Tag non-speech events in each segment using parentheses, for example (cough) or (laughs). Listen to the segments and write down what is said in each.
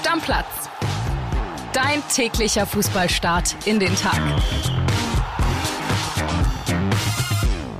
Stammplatz. Dein täglicher Fußballstart in den Tag.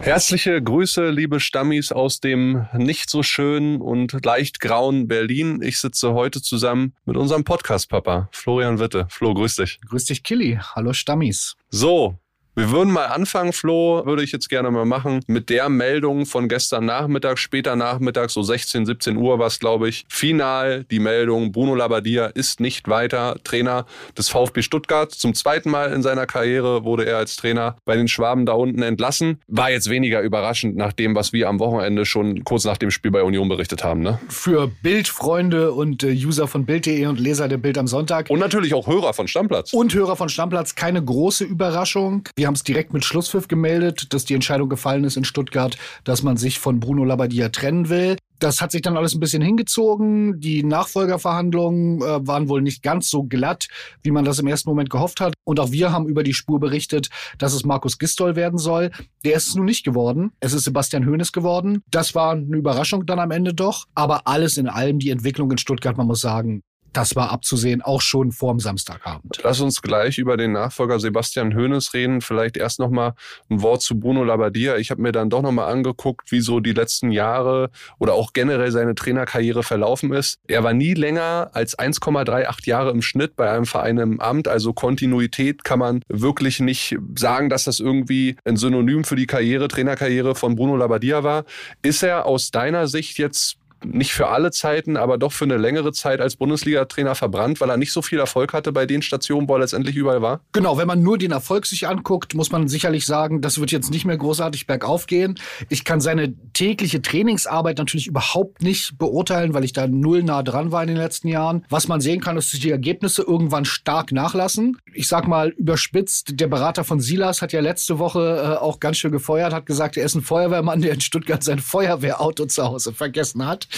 Herzliche Grüße, liebe Stammis aus dem nicht so schönen und leicht grauen Berlin. Ich sitze heute zusammen mit unserem Podcast-Papa, Florian Witte. Flo, grüß dich. Grüß dich, Killy. Hallo, Stammis. So, wir würden mal anfangen, Flo, würde ich jetzt gerne mal machen, mit der Meldung von gestern Nachmittag, später Nachmittag, so 16, 17 Uhr war es, glaube ich. Final die Meldung, Bruno Labbadia ist nicht weiter Trainer des VfB Stuttgart. Zum zweiten Mal in seiner Karriere wurde er als Trainer bei den Schwaben da unten entlassen. War jetzt weniger überraschend nach dem, was wir am Wochenende schon kurz nach dem Spiel bei Union berichtet haben. Ne? Für Bildfreunde und äh, User von Bild.de und Leser der Bild am Sonntag. Und natürlich auch Hörer von Stammplatz. Und Hörer von Stammplatz. Keine große Überraschung. Wir haben es direkt mit Schlusspfiff gemeldet, dass die Entscheidung gefallen ist in Stuttgart, dass man sich von Bruno Labbadia trennen will. Das hat sich dann alles ein bisschen hingezogen. Die Nachfolgerverhandlungen äh, waren wohl nicht ganz so glatt, wie man das im ersten Moment gehofft hat. Und auch wir haben über die Spur berichtet, dass es Markus Gistol werden soll. Der ist es nun nicht geworden. Es ist Sebastian Hoeneß geworden. Das war eine Überraschung dann am Ende doch. Aber alles in allem die Entwicklung in Stuttgart, man muss sagen, das war abzusehen, auch schon vorm Samstagabend. Lass uns gleich über den Nachfolger Sebastian Hoeneß reden. Vielleicht erst noch mal ein Wort zu Bruno Labbadia. Ich habe mir dann doch noch mal angeguckt, wie so die letzten Jahre oder auch generell seine Trainerkarriere verlaufen ist. Er war nie länger als 1,38 Jahre im Schnitt bei einem Verein im Amt. Also Kontinuität kann man wirklich nicht sagen, dass das irgendwie ein Synonym für die Karriere, Trainerkarriere von Bruno Labbadia war. Ist er aus deiner Sicht jetzt nicht für alle Zeiten, aber doch für eine längere Zeit als Bundesliga-Trainer verbrannt, weil er nicht so viel Erfolg hatte bei den Stationen, wo er letztendlich überall war? Genau, wenn man nur den Erfolg sich anguckt, muss man sicherlich sagen, das wird jetzt nicht mehr großartig bergauf gehen. Ich kann seine tägliche Trainingsarbeit natürlich überhaupt nicht beurteilen, weil ich da null nah dran war in den letzten Jahren. Was man sehen kann, ist, dass die Ergebnisse irgendwann stark nachlassen. Ich sag mal überspitzt, der Berater von Silas hat ja letzte Woche äh, auch ganz schön gefeuert, hat gesagt, er ist ein Feuerwehrmann, der in Stuttgart sein Feuerwehrauto zu Hause vergessen hat.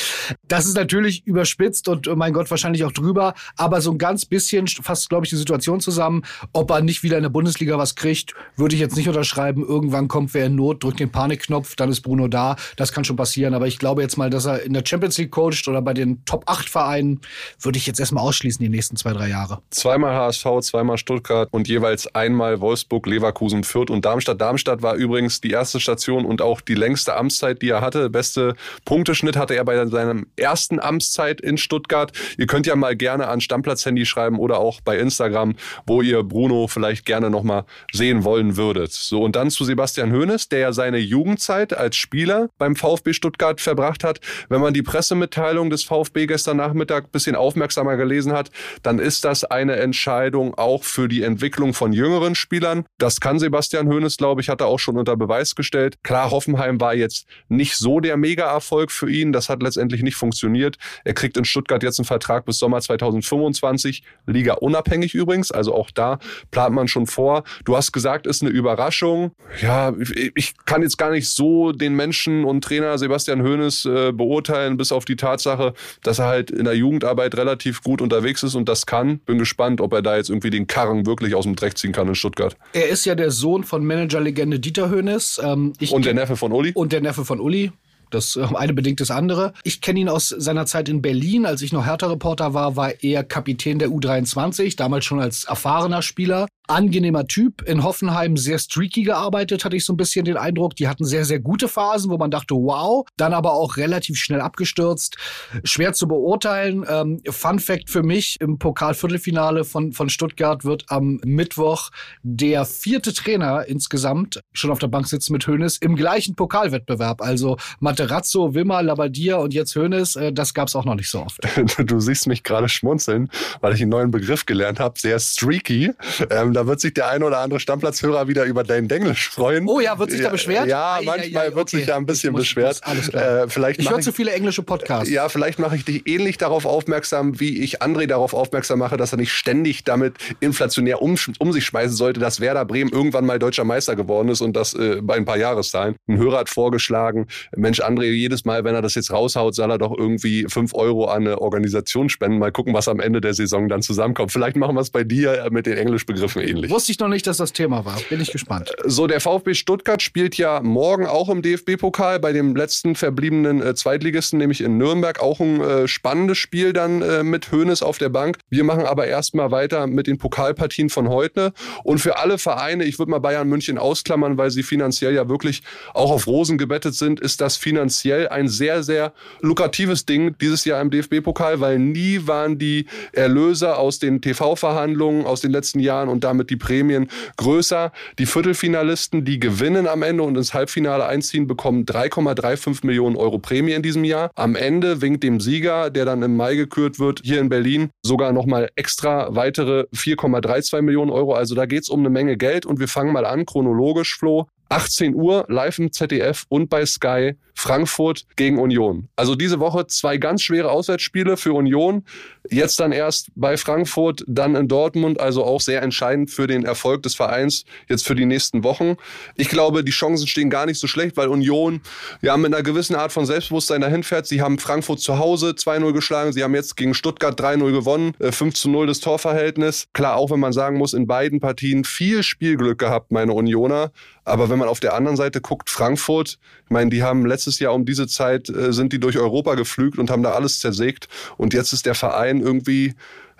Das ist natürlich überspitzt und oh mein Gott wahrscheinlich auch drüber, aber so ein ganz bisschen fasst, glaube ich, die Situation zusammen. Ob er nicht wieder in der Bundesliga was kriegt, würde ich jetzt nicht unterschreiben. Irgendwann kommt wer in Not, drückt den Panikknopf, dann ist Bruno da. Das kann schon passieren, aber ich glaube jetzt mal, dass er in der Champions League coacht oder bei den Top 8 Vereinen, würde ich jetzt erstmal ausschließen die nächsten zwei, drei Jahre. Zweimal HSV, zweimal Stuttgart und jeweils einmal Wolfsburg, Leverkusen, Fürth und Darmstadt. Darmstadt war übrigens die erste Station und auch die längste Amtszeit, die er hatte. Beste Punkteschnitt hatte er bei seiner ersten Amtszeit in Stuttgart. Ihr könnt ja mal gerne an Stammplatz-Handy schreiben oder auch bei Instagram, wo ihr Bruno vielleicht gerne nochmal sehen wollen würdet. So, und dann zu Sebastian Hoeneß, der ja seine Jugendzeit als Spieler beim VfB Stuttgart verbracht hat. Wenn man die Pressemitteilung des VfB gestern Nachmittag ein bisschen aufmerksamer gelesen hat, dann ist das eine Entscheidung auch für die Entwicklung von jüngeren Spielern. Das kann Sebastian Hoeneß, glaube ich, hat er auch schon unter Beweis gestellt. Klar, Hoffenheim war jetzt nicht so der Mega-Erfolg für ihn. Das hat letztendlich nicht funktioniert. Er kriegt in Stuttgart jetzt einen Vertrag bis Sommer 2025, Liga unabhängig übrigens, also auch da plant man schon vor. Du hast gesagt, ist eine Überraschung. Ja, ich kann jetzt gar nicht so den Menschen und Trainer Sebastian Hoeneß äh, beurteilen, bis auf die Tatsache, dass er halt in der Jugendarbeit relativ gut unterwegs ist und das kann. Bin gespannt, ob er da jetzt irgendwie den Karren wirklich aus dem Dreck ziehen kann in Stuttgart. Er ist ja der Sohn von Managerlegende Dieter Hoeneß. Ähm, und der Neffe von Uli. Und der Neffe von Uli. Das äh, eine bedingt das andere. Ich kenne ihn aus seiner Zeit in Berlin. Als ich noch Hertha-Reporter war, war er Kapitän der U23, damals schon als erfahrener Spieler angenehmer Typ. In Hoffenheim sehr streaky gearbeitet, hatte ich so ein bisschen den Eindruck. Die hatten sehr, sehr gute Phasen, wo man dachte, wow. Dann aber auch relativ schnell abgestürzt. Schwer zu beurteilen. Ähm, Fun Fact für mich, im Pokalviertelfinale von, von Stuttgart wird am Mittwoch der vierte Trainer insgesamt schon auf der Bank sitzen mit Hoeneß im gleichen Pokalwettbewerb. Also Materazzo, Wimmer, Labadia und jetzt Hoeneß, äh, das gab es auch noch nicht so oft. (laughs) Du siehst mich gerade schmunzeln, weil ich einen neuen Begriff gelernt habe, sehr streaky. Ähm, da wird sich der eine oder andere Stammplatzhörer wieder über deinen Denglisch freuen. Oh ja, wird sich da beschwert? Ja, ja manchmal ja, wird sich da ein bisschen muss, beschwert. klar. Äh, vielleicht ich höre zu viele englische Podcasts. Ja, vielleicht mache ich dich ähnlich darauf aufmerksam, wie ich André darauf aufmerksam mache, dass er nicht ständig damit inflationär um, um sich schmeißen sollte, dass Werder Bremen irgendwann mal deutscher Meister geworden ist und das äh, bei ein paar Jahreszahlen. Ein Hörer hat vorgeschlagen, Mensch, André, jedes Mal, wenn er das jetzt raushaut, soll er doch irgendwie fünf Euro an eine Organisation spenden. Mal gucken, was am Ende der Saison dann zusammenkommt. Vielleicht machen wir es bei dir mit den Englischbegriffen ähnlich. Wusste ich noch nicht, dass das Thema war. Bin ich gespannt. So, der VfB Stuttgart spielt ja morgen auch im DFB-Pokal bei dem letzten verbliebenen äh, Zweitligisten, nämlich in Nürnberg. Auch ein äh, spannendes Spiel dann äh, mit Hoeneß auf der Bank. Wir machen aber erstmal weiter mit den Pokalpartien von heute. Und für alle Vereine, ich würde mal Bayern München ausklammern, weil sie finanziell ja wirklich auch auf Rosen gebettet sind, ist das finanziell ein sehr, sehr lukratives Ding dieses Jahr im DFB-Pokal, weil nie waren die Erlöse aus den TV-Verhandlungen aus den letzten Jahren und damit die Prämien größer. Die Viertelfinalisten, die gewinnen am Ende und ins Halbfinale einziehen, bekommen 3,35 Millionen Euro Prämie in diesem Jahr. Am Ende winkt dem Sieger, der dann im Mai gekürt wird, hier in Berlin sogar nochmal extra weitere 4,32 Millionen Euro. Also da geht es um eine Menge Geld und wir fangen mal an, chronologisch, Flo. 18 Uhr live im ZDF und bei Sky Frankfurt gegen Union. Also diese Woche zwei ganz schwere Auswärtsspiele für Union. Jetzt dann erst bei Frankfurt, dann in Dortmund. Also auch sehr entscheidend für den Erfolg des Vereins jetzt für die nächsten Wochen. Ich glaube, die Chancen stehen gar nicht so schlecht, weil Union ja mit einer gewissen Art von Selbstbewusstsein dahin fährt. Sie haben Frankfurt zu Hause 2-0 geschlagen. Sie haben jetzt gegen Stuttgart 3-0 gewonnen. 5 äh, 0 das Torverhältnis. Klar, auch wenn man sagen muss, in beiden Partien viel Spielglück gehabt, meine Unioner. Aber wenn man auf der anderen Seite guckt, Frankfurt, ich meine, die haben letztes Jahr um diese Zeit, äh, sind die durch Europa geflügt und haben da alles zersägt. Und jetzt ist der Verein irgendwie,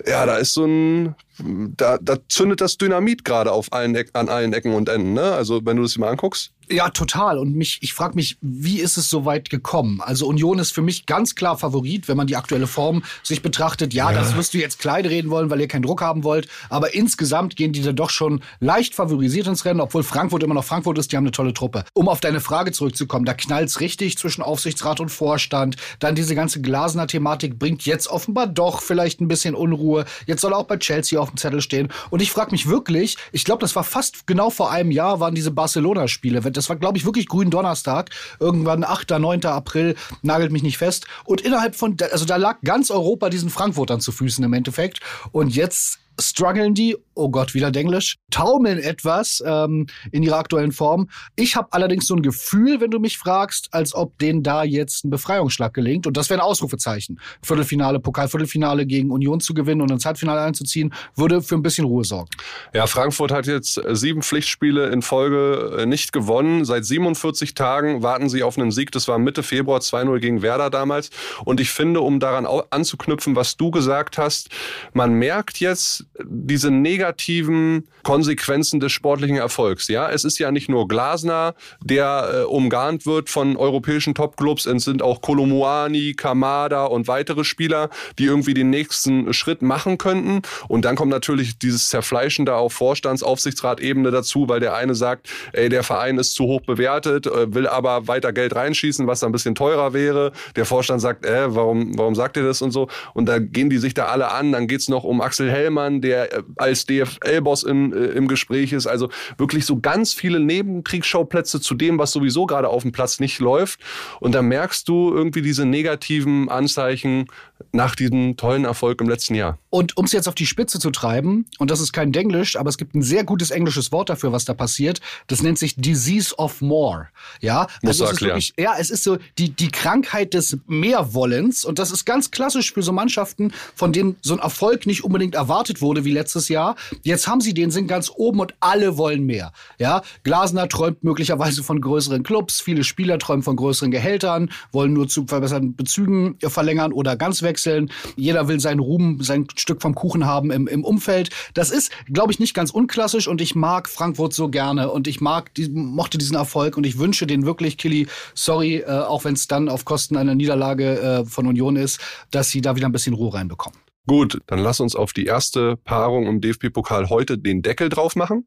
ja, da ist so ein, da, da zündet das Dynamit gerade auf allen, an allen Ecken und Enden. Ne? Also wenn du das dir mal anguckst. Ja, total. Und mich, ich frage mich, wie ist es so weit gekommen? Also Union ist für mich ganz klar Favorit, wenn man die aktuelle Form sich betrachtet. Ja, ja. das wirst du jetzt klein reden wollen, weil ihr keinen Druck haben wollt. Aber insgesamt gehen die da doch schon leicht favorisiert ins Rennen, obwohl Frankfurt immer noch Frankfurt ist. Die haben eine tolle Truppe. Um auf deine Frage zurückzukommen, da knallt's richtig zwischen Aufsichtsrat und Vorstand. Dann diese ganze Glasner-Thematik bringt jetzt offenbar doch vielleicht ein bisschen Unruhe. Jetzt soll auch bei Chelsea auf dem Zettel stehen. Und ich frage mich wirklich, ich glaube, das war fast genau vor einem Jahr, waren diese Barcelona-Spiele das war, glaube ich, wirklich grün Donnerstag. Irgendwann 8., 9. April, nagelt mich nicht fest. Und innerhalb von, also da lag ganz Europa diesen Frankfurtern zu Füßen im Endeffekt. Und jetzt strugglen die, oh Gott, wieder Denglisch, taumeln etwas ähm, in ihrer aktuellen Form. Ich habe allerdings so ein Gefühl, wenn du mich fragst, als ob denen da jetzt ein Befreiungsschlag gelingt. Und das wäre ein Ausrufezeichen. Viertelfinale, Pokalviertelfinale gegen Union zu gewinnen und ins Halbfinale einzuziehen, würde für ein bisschen Ruhe sorgen. Ja, Frankfurt hat jetzt sieben Pflichtspiele in Folge äh, nicht gewonnen. Seit 47 Tagen warten sie auf einen Sieg. Das war Mitte Februar 2-0 gegen Werder damals. Und ich finde, um daran anzuknüpfen, was du gesagt hast, man merkt jetzt, diese negativen Konsequenzen des sportlichen Erfolgs. Ja, es ist ja nicht nur Glasner, der äh, umgarnt wird von europäischen Topclubs. Es sind auch Kolomuani, Kamada und weitere Spieler, die irgendwie den nächsten Schritt machen könnten. Und dann kommt natürlich dieses Zerfleischen da auf Vorstands-, Aufsichtsratebene dazu, weil der eine sagt, ey, der Verein ist zu hoch bewertet, äh, will aber weiter Geld reinschießen, was dann ein bisschen teurer wäre. Der Vorstand sagt, äh, warum, warum sagt ihr das und so? Und da gehen die sich da alle an. Dann geht's noch um Axel Hellmann, Hahn, der äh, als DFL-Boss im, äh, im Gespräch ist. Also wirklich so ganz viele Nebenkriegsschauplätze zu dem, was sowieso gerade auf dem Platz nicht läuft. Und da merkst du irgendwie diese negativen Anzeichen nach diesem tollen Erfolg im letzten Jahr. Und um es jetzt auf die Spitze zu treiben, und das ist kein Denglisch, aber es gibt ein sehr gutes englisches Wort dafür, was da passiert. Das nennt sich Disease of More. Ja, Muss also es erklären. Wirklich, ja, es ist so die, die Krankheit des Mehrwollens. Und das ist ganz klassisch für so Mannschaften, von denen so ein Erfolg nicht unbedingt erwartet wurde wie letztes Jahr. Jetzt haben sie den, sind ganz oben und alle wollen mehr. Ja, Glasner träumt möglicherweise von größeren Clubs. Viele Spieler träumen von größeren Gehältern, wollen nur zu verbesserten Bezügen verlängern oder ganz wechseln. Jeder will seinen Ruhm, sein Stück vom Kuchen haben im, im Umfeld. Das ist, glaube ich, nicht ganz unklassisch und ich mag Frankfurt so gerne und ich mag, die, mochte diesen Erfolg und ich wünsche den wirklich, Killy, sorry, äh, auch wenn es dann auf Kosten einer Niederlage äh, von Union ist, dass sie da wieder ein bisschen Ruhe reinbekommen. Gut, dann lass uns auf die erste Paarung im DFB-Pokal heute den Deckel drauf machen.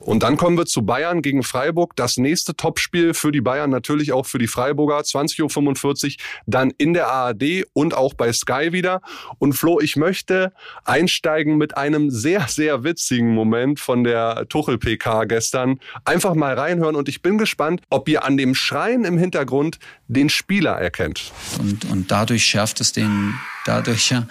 Und dann kommen wir zu Bayern gegen Freiburg. Das nächste Topspiel für die Bayern, natürlich auch für die Freiburger. 20.45 Uhr, dann in der ARD und auch bei Sky wieder. Und Flo, ich möchte einsteigen mit einem sehr, sehr witzigen Moment von der Tuchel-PK gestern. Einfach mal reinhören und ich bin gespannt, ob ihr an dem Schreien im Hintergrund den Spieler erkennt. Und, und dadurch schärft es den, dadurch, ja.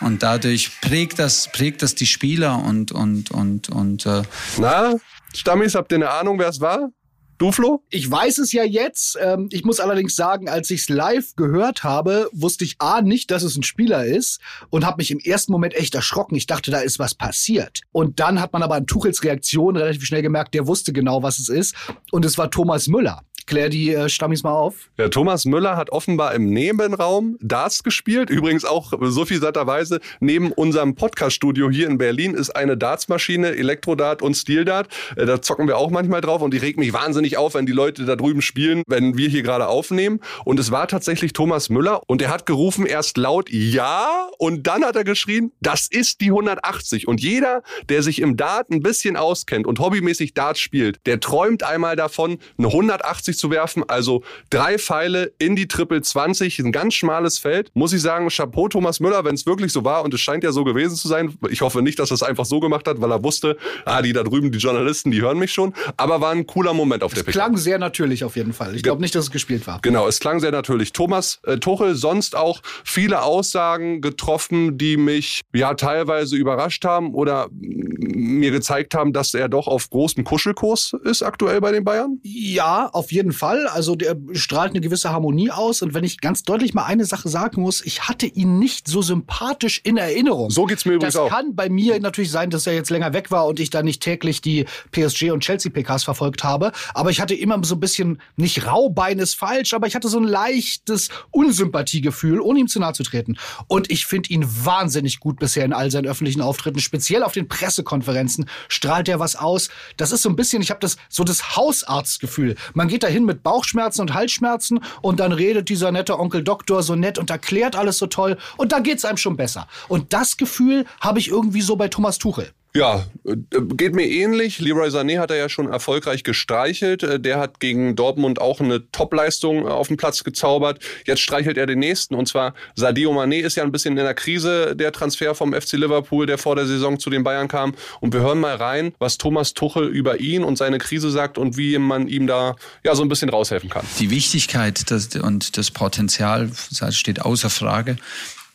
Und dadurch prägt das, prägt das die Spieler und, und, und, und, äh Na? Stammis, habt ihr eine Ahnung, wer es war? Du, Flo? Ich weiß es ja jetzt. Ähm, ich muss allerdings sagen, als ich es live gehört habe, wusste ich A nicht, dass es ein Spieler ist und habe mich im ersten Moment echt erschrocken. Ich dachte, da ist was passiert. Und dann hat man aber an Tuchels Reaktion relativ schnell gemerkt, der wusste genau, was es ist. Und es war Thomas Müller. Klär die äh, Stammis mal auf. Ja, Thomas Müller hat offenbar im Nebenraum Darts gespielt. Übrigens auch so vielseiterweise neben unserem Podcast-Studio hier in Berlin ist eine Dartsmaschine, Elektrodart und Stildart. Äh, da zocken wir auch manchmal drauf und die regt mich wahnsinnig auf, wenn die Leute da drüben spielen, wenn wir hier gerade aufnehmen. Und es war tatsächlich Thomas Müller und er hat gerufen erst laut Ja und dann hat er geschrien, das ist die 180. Und jeder, der sich im Dart ein bisschen auskennt und hobbymäßig Dart spielt, der träumt einmal davon, eine 180 20 zu werfen. Also drei Pfeile in die Triple 20, ein ganz schmales Feld. Muss ich sagen, Chapeau Thomas Müller, wenn es wirklich so war und es scheint ja so gewesen zu sein. Ich hoffe nicht, dass er es einfach so gemacht hat, weil er wusste, ah, die da drüben, die Journalisten, die hören mich schon. Aber war ein cooler Moment auf es der Es klang sehr natürlich auf jeden Fall. Ich glaube nicht, dass es gespielt war. Genau, es klang sehr natürlich. Thomas äh, Tuchel sonst auch viele Aussagen getroffen, die mich ja teilweise überrascht haben oder mir gezeigt haben, dass er doch auf großem Kuschelkurs ist aktuell bei den Bayern? Ja, auf jeden Fall. Also der strahlt eine gewisse Harmonie aus. Und wenn ich ganz deutlich mal eine Sache sagen muss, ich hatte ihn nicht so sympathisch in Erinnerung. So geht's mir übrigens das auch. Das kann bei mir natürlich sein, dass er jetzt länger weg war und ich da nicht täglich die PSG und Chelsea PKs verfolgt habe. Aber ich hatte immer so ein bisschen, nicht Raubein ist falsch, aber ich hatte so ein leichtes Unsympathiegefühl, ohne ihm zu nahe zu treten. Und ich finde ihn wahnsinnig gut bisher in all seinen öffentlichen Auftritten, speziell auf den Pressekonferenzen strahlt er was aus. Das ist so ein bisschen, ich habe das so das Hausarztgefühl. Man geht da hin mit Bauchschmerzen und Halsschmerzen und dann redet dieser nette Onkel Doktor so nett und erklärt alles so toll und da geht's einem schon besser. Und das Gefühl habe ich irgendwie so bei Thomas Tuchel. Ja, äh, geht mir ähnlich. Leroy Sané hat er ja schon erfolgreich gestreichelt. Äh, der hat gegen Dortmund auch eine Topleistung auf den Platz gezaubert. Jetzt streichelt er den nächsten und zwar Sadio Mané ist ja ein bisschen in der Krise, der Transfer vom FC Liverpool, der vor der Saison zu den Bayern kam. Und wir hören mal rein, was Thomas Tuchel über ihn und seine Krise sagt und wie man ihm da ja so ein bisschen raushelfen kann. Die Wichtigkeit und das Potenzial steht außer Frage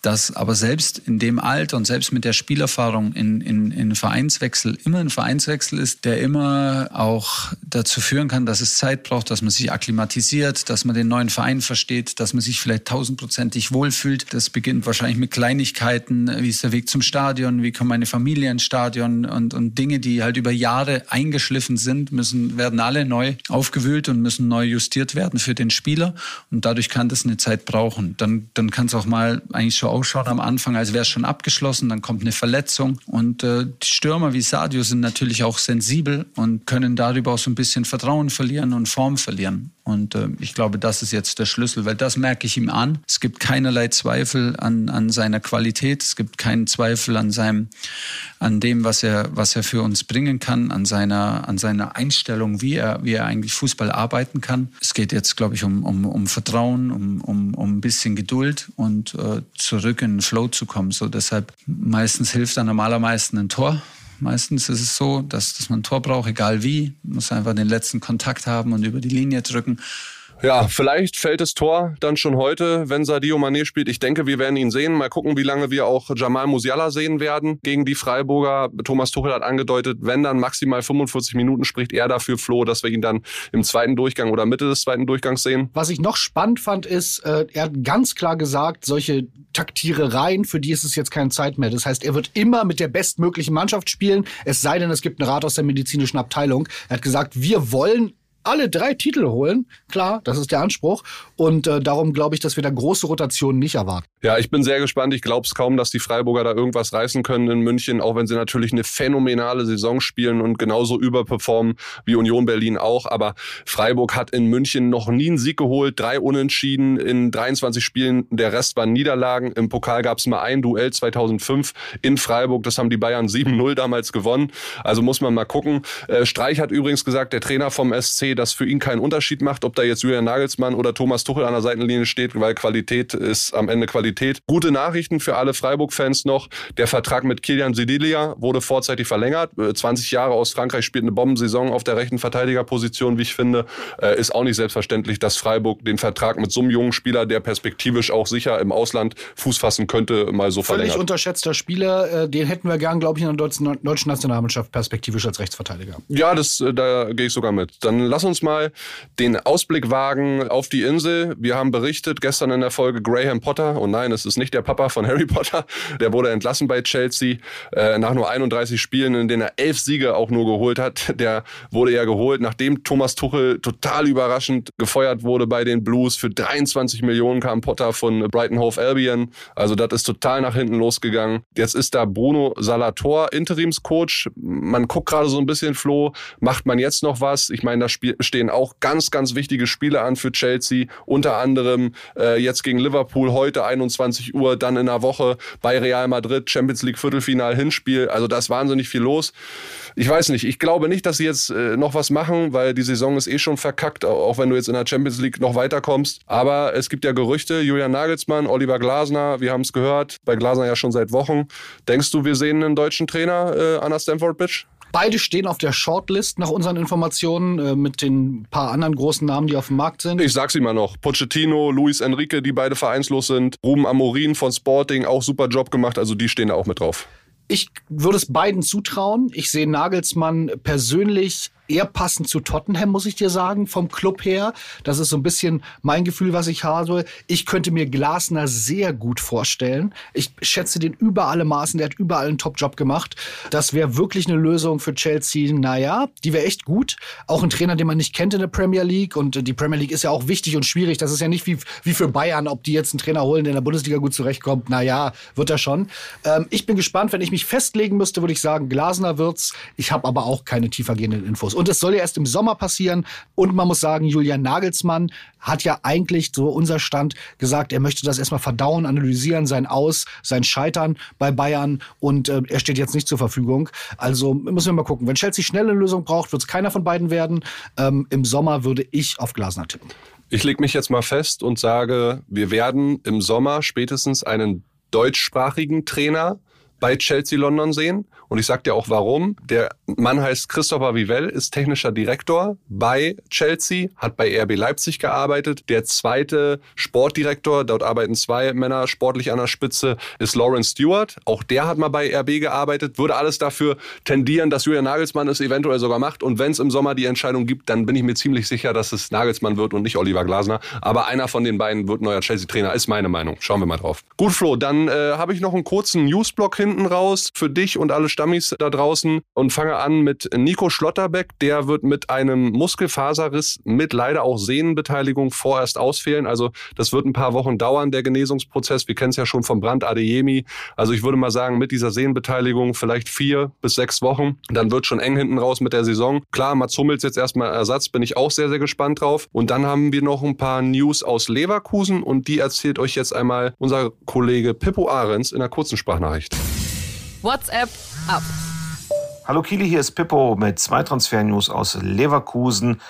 dass aber selbst in dem Alter und selbst mit der Spielerfahrung in, in, in Vereinswechsel immer ein Vereinswechsel ist, der immer auch dazu führen kann, dass es Zeit braucht, dass man sich akklimatisiert, dass man den neuen Verein versteht, dass man sich vielleicht tausendprozentig wohlfühlt. Das beginnt wahrscheinlich mit Kleinigkeiten, wie ist der Weg zum Stadion, wie kommt meine Familie ins Stadion und, und Dinge, die halt über Jahre eingeschliffen sind, müssen, werden alle neu aufgewühlt und müssen neu justiert werden für den Spieler. Und dadurch kann das eine Zeit brauchen. Dann, dann kann es auch mal eigentlich schon ausschaut am Anfang, als wäre es schon abgeschlossen, dann kommt eine Verletzung. Und äh, die Stürmer wie Sadio sind natürlich auch sensibel und können darüber auch so ein bisschen Vertrauen verlieren und Form verlieren. Und äh, ich glaube, das ist jetzt der Schlüssel, weil das merke ich ihm an. Es gibt keinerlei Zweifel an, an seiner Qualität. Es gibt keinen Zweifel an seinem, an dem, was er, was er für uns bringen kann, an seiner, an seiner Einstellung, wie er, wie er eigentlich Fußball arbeiten kann. Es geht jetzt, glaube ich, um, um, um Vertrauen, um, um, um ein bisschen Geduld und äh, zurück in den Flow zu kommen. So deshalb meistens hilft dann am allermeisten ein Tor. Meistens ist es so, dass, dass man ein Tor braucht, egal wie. Man muss einfach den letzten Kontakt haben und über die Linie drücken. Ja, vielleicht fällt das Tor dann schon heute, wenn Sadio Mané spielt. Ich denke, wir werden ihn sehen. Mal gucken, wie lange wir auch Jamal Musiala sehen werden gegen die Freiburger. Thomas Tuchel hat angedeutet, wenn dann maximal 45 Minuten spricht er dafür, Flo, dass wir ihn dann im zweiten Durchgang oder Mitte des zweiten Durchgangs sehen. Was ich noch spannend fand, ist, äh, er hat ganz klar gesagt, solche Taktierereien, für die ist es jetzt keine Zeit mehr. Das heißt, er wird immer mit der bestmöglichen Mannschaft spielen, es sei denn, es gibt einen Rat aus der medizinischen Abteilung. Er hat gesagt, wir wollen alle drei Titel holen. Klar, das ist der Anspruch. Und äh, darum glaube ich, dass wir da große Rotationen nicht erwarten. Ja, ich bin sehr gespannt. Ich glaube es kaum, dass die Freiburger da irgendwas reißen können in München, auch wenn sie natürlich eine phänomenale Saison spielen und genauso überperformen wie Union Berlin auch. Aber Freiburg hat in München noch nie einen Sieg geholt, drei Unentschieden in 23 Spielen. Der Rest waren Niederlagen. Im Pokal gab es mal ein Duell 2005 in Freiburg. Das haben die Bayern 7-0 damals gewonnen. Also muss man mal gucken. Äh, Streich hat übrigens gesagt, der Trainer vom SC, dass für ihn keinen Unterschied macht, ob da jetzt Julian Nagelsmann oder Thomas Tuchel an der Seitenlinie steht, weil Qualität ist am Ende Qualität. Gute Nachrichten für alle Freiburg-Fans noch. Der Vertrag mit Kilian Sidilia wurde vorzeitig verlängert. 20 äh, Jahre aus Frankreich spielt eine Bombensaison auf der rechten Verteidigerposition, wie ich finde. Äh, ist auch nicht selbstverständlich, dass Freiburg den Vertrag mit so einem jungen Spieler, der perspektivisch auch sicher im Ausland Fuß fassen könnte, mal so verlängert. Völlig unterschätzter Spieler. Äh, den hätten wir gern, glaube ich, in der deutschen Nationalmannschaft perspektivisch als Rechtsverteidiger. Ja, das, da gehe ich sogar mit. Dann lass lass uns mal den Ausblick wagen auf die Insel. Wir haben berichtet gestern in der Folge Graham Potter. Und nein, es ist nicht der Papa von (laughs) Harry Potter. Der wurde entlassen bei Chelsea äh, nach nur 31 Spielen, in denen er elf Siege auch nur geholt hat. Der wurde ja geholt, nachdem Thomas Tuchel total überraschend gefeuert wurde bei den Blues. Für 23 Millionen kam Potter von Brighton Hove Albion. Also das ist total nach hinten losgegangen. Jetzt ist da Bruno Salator Interimscoach. Man guckt gerade so ein bisschen, Flo, macht man jetzt noch was? Ich meine, da stehen auch ganz, ganz wichtige Spiele an für Chelsea. Unter anderem äh, jetzt gegen Liverpool heute 21 Uhr, dann in einer Woche bei Real Madrid, Champions League Viertelfinal Hinspiel. Also da ist wahnsinnig viel los. Ich weiß nicht, ich glaube nicht, dass sie jetzt äh, noch was machen, weil die Saison ist eh schon verkackt, auch wenn du jetzt in der Champions League noch weiterkommst. Aber es gibt ja Gerüchte, Julian Nagelsmann, Oliver Glasner, wir haben es gehört, bei Glasner ja schon seit Wochen. Denkst du, wir sehen einen deutschen Trainer äh, an der Stamford Bridge? Beide stehen auf der Shortlist nach unseren Informationen äh, mit den paar anderen großen Namen, die auf dem Markt sind. Ich sag's immer noch. Pochettino, Luis Enrique, die beide vereinslos sind. Ruben Amorin von Sporting, auch super Job gemacht. Also die stehen da auch mit drauf. Ich würde es beiden zutrauen. Ich sehe Nagelsmann persönlich eher passend zu Tottenham, muss ich dir sagen, vom Club her. Das ist so ein bisschen mein Gefühl, was ich habe. Ich könnte mir Glasner sehr gut vorstellen. Ich schätze den über alle Maßen. Der hat überall einen Top-Job gemacht. Das wäre wirklich eine Lösung für Chelsea. Naja, die wäre echt gut. Auch ein Trainer, den man nicht kennt in der Premier League. Und die Premier League ist ja auch wichtig und schwierig. Das ist ja nicht wie, wie für Bayern, ob die jetzt einen Trainer holen, der in der Bundesliga gut zurechtkommt. Naja, wird er schon. Ähm, ich bin gespannt. Wenn ich mich festlegen müsste, würde ich sagen, Glasner wird's. Ich habe aber auch keine tiefergehenden Infos. Und es soll ja erst im Sommer passieren. Und man muss sagen, Julian Nagelsmann hat ja eigentlich, so unser Stand, gesagt, er möchte das erstmal verdauen, analysieren, sein Aus, sein Scheitern bei Bayern. Und äh, er steht jetzt nicht zur Verfügung. Also müssen wir mal gucken. Wenn Chelsea schnell eine Lösung braucht, wird es keiner von beiden werden. Ähm, Im Sommer würde ich auf Glasner tippen. Ich lege mich jetzt mal fest und sage, wir werden im Sommer spätestens einen deutschsprachigen Trainer bei Chelsea London sehen. Und ich sage dir auch warum. Der Mann heißt Christopher Vivell, ist technischer Direktor bei Chelsea, hat bei RB Leipzig gearbeitet. Der zweite Sportdirektor, dort arbeiten zwei Männer sportlich an der Spitze, ist Lawrence Stewart. Auch der hat mal bei RB gearbeitet. Würde alles dafür tendieren, dass Julian Nagelsmann es eventuell sogar macht. Und wenn es im Sommer die Entscheidung gibt, dann bin ich mir ziemlich sicher, dass es Nagelsmann wird und nicht Oliver Glasner. Aber einer von den beiden wird neuer Chelsea-Trainer, ist meine Meinung. Schauen wir mal drauf. Gut, Flo, dann äh, habe ich noch einen kurzen Newsblock hinten raus für dich und alle Stammis da draußen und fange an mit Nico Schlotterbeck. Der wird mit einem Muskelfaserriss mit leider auch Sehnenbeteiligung vorerst ausfehlen. Also das wird ein paar Wochen dauern, der Genesungsprozess. Wir kennen es ja schon vom Brand Adeyemi. Also ich würde mal sagen, mit dieser Sehnenbeteiligung vielleicht vier bis sechs Wochen. Dann wird schon eng hinten raus mit der Saison. Klar, Mats Hummels jetzt erstmal Ersatz, bin ich auch sehr, sehr gespannt drauf. Und dann haben wir noch ein paar News aus Leverkusen und die erzählt euch jetzt einmal unser Kollege Pippo Ahrens in einer kurzen Sprachnachricht. WhatsApp ab. Hallo Kili, hier ist Pippo mit zwei Transfer-News aus Leverkusen.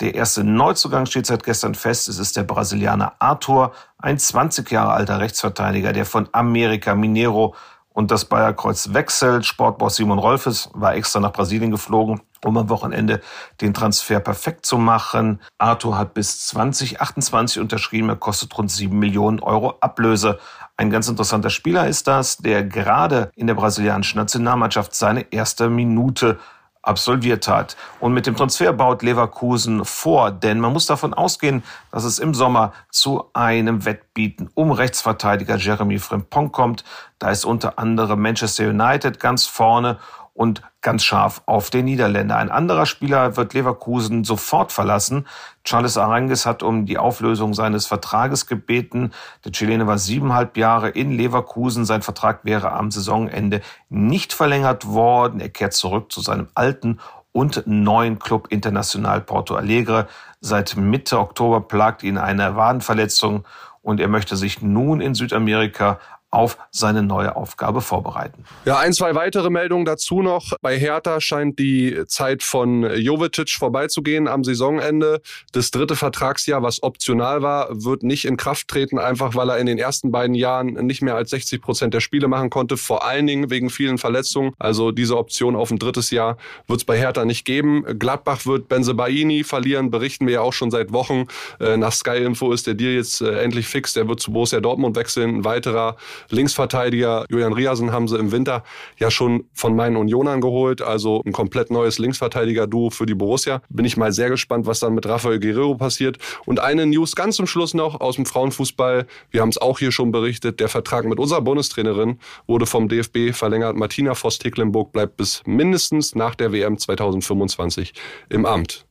Der erste Neuzugang steht seit gestern fest. Es ist der Brasilianer Arthur, ein 20 Jahre alter Rechtsverteidiger, der von America Mineiro und das Bayerkreuz wechselt. Sportboss Simon Rolfes war extra nach Brasilien geflogen, um am Wochenende den Transfer perfekt zu machen. Arthur hat bis 2028 unterschrieben. Er kostet rund 7 Millionen Euro Ablöse. Ein ganz interessanter Spieler ist das, der gerade in der brasilianischen Nationalmannschaft seine erste Minute absolviert hat. Und mit dem Transfer baut Leverkusen vor, denn man muss davon ausgehen, dass es im Sommer zu einem Wettbieten um Rechtsverteidiger Jeremy Frimpong kommt. Da ist unter anderem Manchester United ganz vorne und ganz scharf auf den Niederländer. Ein anderer Spieler wird Leverkusen sofort verlassen. Charles Arangues hat um die Auflösung seines Vertrages gebeten. Der Chilene war siebeneinhalb Jahre in Leverkusen. Sein Vertrag wäre am Saisonende nicht verlängert worden. Er kehrt zurück zu seinem alten und neuen Club International Porto Alegre. Seit Mitte Oktober plagt ihn eine Wadenverletzung und er möchte sich nun in Südamerika auf seine neue Aufgabe vorbereiten. Ja, ein, zwei weitere Meldungen dazu noch. Bei Hertha scheint die Zeit von Jovetic vorbeizugehen am Saisonende. Das dritte Vertragsjahr, was optional war, wird nicht in Kraft treten, einfach weil er in den ersten beiden Jahren nicht mehr als 60 Prozent der Spiele machen konnte, vor allen Dingen wegen vielen Verletzungen. Also diese Option auf ein drittes Jahr wird es bei Hertha nicht geben. Gladbach wird Benzebaini verlieren, berichten wir ja auch schon seit Wochen. Äh, nach Sky Info ist der Deal jetzt äh, endlich fix. Der wird zu Borussia Dortmund wechseln. Ein weiterer Linksverteidiger Julian Riasen haben sie im Winter ja schon von meinen Unionern geholt. Also ein komplett neues Linksverteidiger-Duo für die Borussia. Bin ich mal sehr gespannt, was dann mit Rafael Guerrero passiert. Und eine News ganz zum Schluss noch aus dem Frauenfußball. Wir haben es auch hier schon berichtet. Der Vertrag mit unserer Bundestrainerin wurde vom DFB verlängert. Martina Voss-Tecklenburg bleibt bis mindestens nach der WM 2025 im Amt.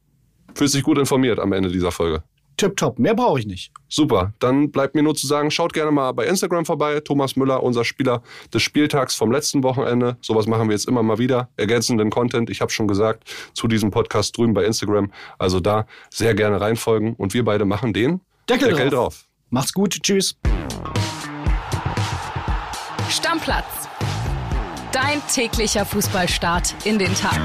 Fühlt sich gut informiert am Ende dieser Folge. Tipptopp, mehr brauche ich nicht. Super, dann bleibt mir nur zu sagen, schaut gerne mal bei Instagram vorbei. Thomas Müller, unser Spieler des Spieltags vom letzten Wochenende. Sowas machen wir jetzt immer mal wieder. Ergänzenden Content, ich habe schon gesagt, zu diesem Podcast drüben bei Instagram. Also da sehr gerne reinfolgen. Und wir beide machen den Deckel, Deckel drauf. drauf. Macht's gut, tschüss. Stammplatz. Dein täglicher Fußballstart in den Tag.